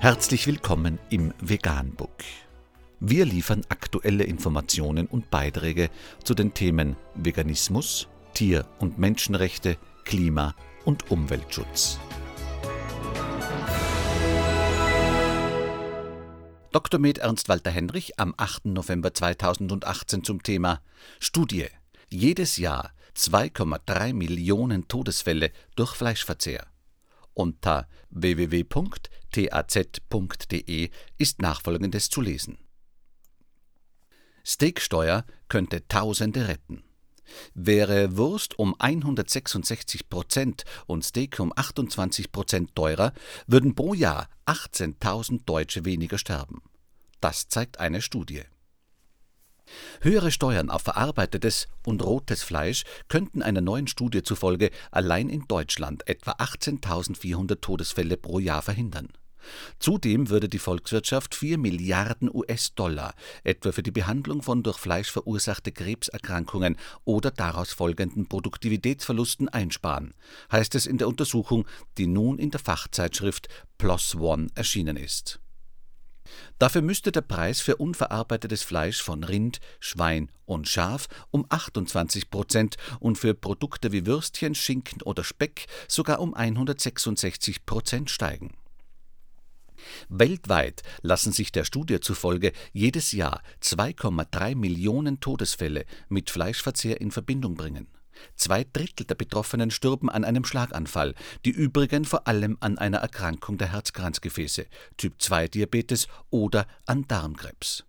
Herzlich willkommen im Veganbook. Wir liefern aktuelle Informationen und Beiträge zu den Themen Veganismus, Tier- und Menschenrechte, Klima- und Umweltschutz. Dr. Med Ernst Walter Henrich am 8. November 2018 zum Thema Studie. Jedes Jahr 2,3 Millionen Todesfälle durch Fleischverzehr. Unter www.taz.de ist nachfolgendes zu lesen. Steaksteuer könnte Tausende retten. Wäre Wurst um 166 Prozent und Steak um 28 Prozent teurer, würden pro Jahr 18.000 Deutsche weniger sterben. Das zeigt eine Studie. Höhere Steuern auf verarbeitetes und rotes Fleisch könnten einer neuen Studie zufolge allein in Deutschland etwa 18.400 Todesfälle pro Jahr verhindern. Zudem würde die Volkswirtschaft 4 Milliarden US-Dollar etwa für die Behandlung von durch Fleisch verursachte Krebserkrankungen oder daraus folgenden Produktivitätsverlusten einsparen, heißt es in der Untersuchung, die nun in der Fachzeitschrift PLOS ONE erschienen ist. Dafür müsste der Preis für unverarbeitetes Fleisch von Rind, Schwein und Schaf um 28 Prozent und für Produkte wie Würstchen, Schinken oder Speck sogar um 166 Prozent steigen. Weltweit lassen sich der Studie zufolge jedes Jahr 2,3 Millionen Todesfälle mit Fleischverzehr in Verbindung bringen. Zwei Drittel der Betroffenen stürben an einem Schlaganfall, die übrigen vor allem an einer Erkrankung der Herzkranzgefäße, Typ-2-Diabetes oder an Darmkrebs.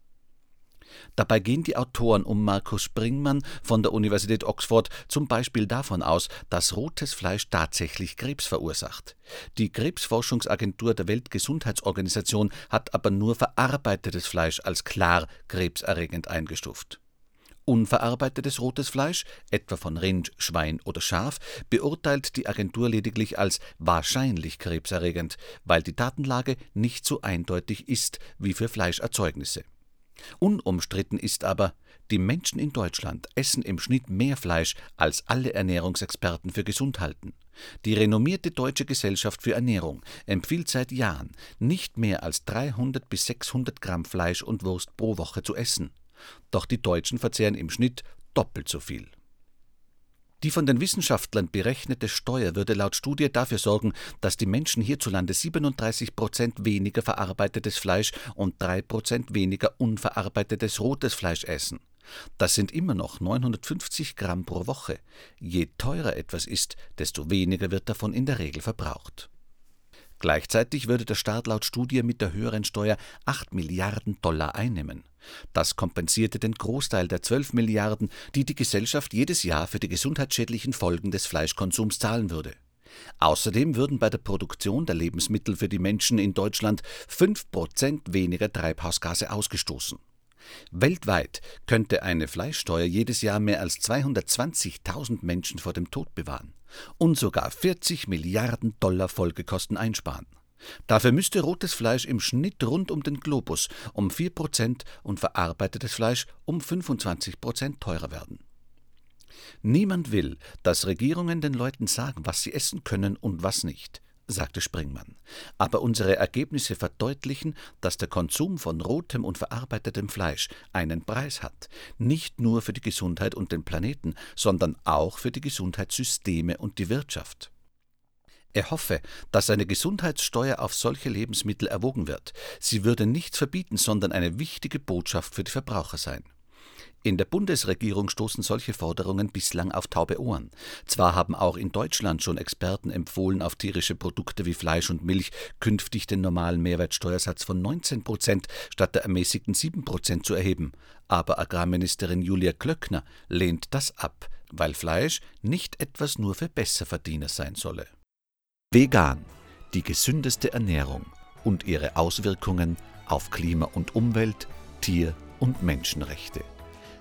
Dabei gehen die Autoren um Markus Springmann von der Universität Oxford zum Beispiel davon aus, dass rotes Fleisch tatsächlich Krebs verursacht. Die Krebsforschungsagentur der Weltgesundheitsorganisation hat aber nur verarbeitetes Fleisch als klar krebserregend eingestuft. Unverarbeitetes rotes Fleisch, etwa von Rind, Schwein oder Schaf, beurteilt die Agentur lediglich als wahrscheinlich krebserregend, weil die Datenlage nicht so eindeutig ist wie für Fleischerzeugnisse. Unumstritten ist aber, die Menschen in Deutschland essen im Schnitt mehr Fleisch, als alle Ernährungsexperten für gesund halten. Die renommierte Deutsche Gesellschaft für Ernährung empfiehlt seit Jahren, nicht mehr als 300 bis 600 Gramm Fleisch und Wurst pro Woche zu essen. Doch die Deutschen verzehren im Schnitt doppelt so viel. Die von den Wissenschaftlern berechnete Steuer würde laut Studie dafür sorgen, dass die Menschen hierzulande 37 Prozent weniger verarbeitetes Fleisch und 3 Prozent weniger unverarbeitetes rotes Fleisch essen. Das sind immer noch 950 Gramm pro Woche. Je teurer etwas ist, desto weniger wird davon in der Regel verbraucht. Gleichzeitig würde der Staat laut Studie mit der höheren Steuer 8 Milliarden Dollar einnehmen. Das kompensierte den Großteil der 12 Milliarden, die die Gesellschaft jedes Jahr für die gesundheitsschädlichen Folgen des Fleischkonsums zahlen würde. Außerdem würden bei der Produktion der Lebensmittel für die Menschen in Deutschland 5 Prozent weniger Treibhausgase ausgestoßen. Weltweit könnte eine Fleischsteuer jedes Jahr mehr als 220.000 Menschen vor dem Tod bewahren und sogar 40 Milliarden Dollar Folgekosten einsparen. Dafür müsste rotes Fleisch im Schnitt rund um den Globus um 4 Prozent und verarbeitetes Fleisch um 25 Prozent teurer werden. Niemand will, dass Regierungen den Leuten sagen, was sie essen können und was nicht sagte Springmann. Aber unsere Ergebnisse verdeutlichen, dass der Konsum von rotem und verarbeitetem Fleisch einen Preis hat, nicht nur für die Gesundheit und den Planeten, sondern auch für die Gesundheitssysteme und die Wirtschaft. Er hoffe, dass eine Gesundheitssteuer auf solche Lebensmittel erwogen wird. Sie würde nichts verbieten, sondern eine wichtige Botschaft für die Verbraucher sein. In der Bundesregierung stoßen solche Forderungen bislang auf taube Ohren. Zwar haben auch in Deutschland schon Experten empfohlen, auf tierische Produkte wie Fleisch und Milch künftig den normalen Mehrwertsteuersatz von 19 Prozent statt der ermäßigten 7 Prozent zu erheben, aber Agrarministerin Julia Klöckner lehnt das ab, weil Fleisch nicht etwas nur für Besserverdiener sein solle. Vegan, die gesündeste Ernährung und ihre Auswirkungen auf Klima und Umwelt, Tier- und Menschenrechte.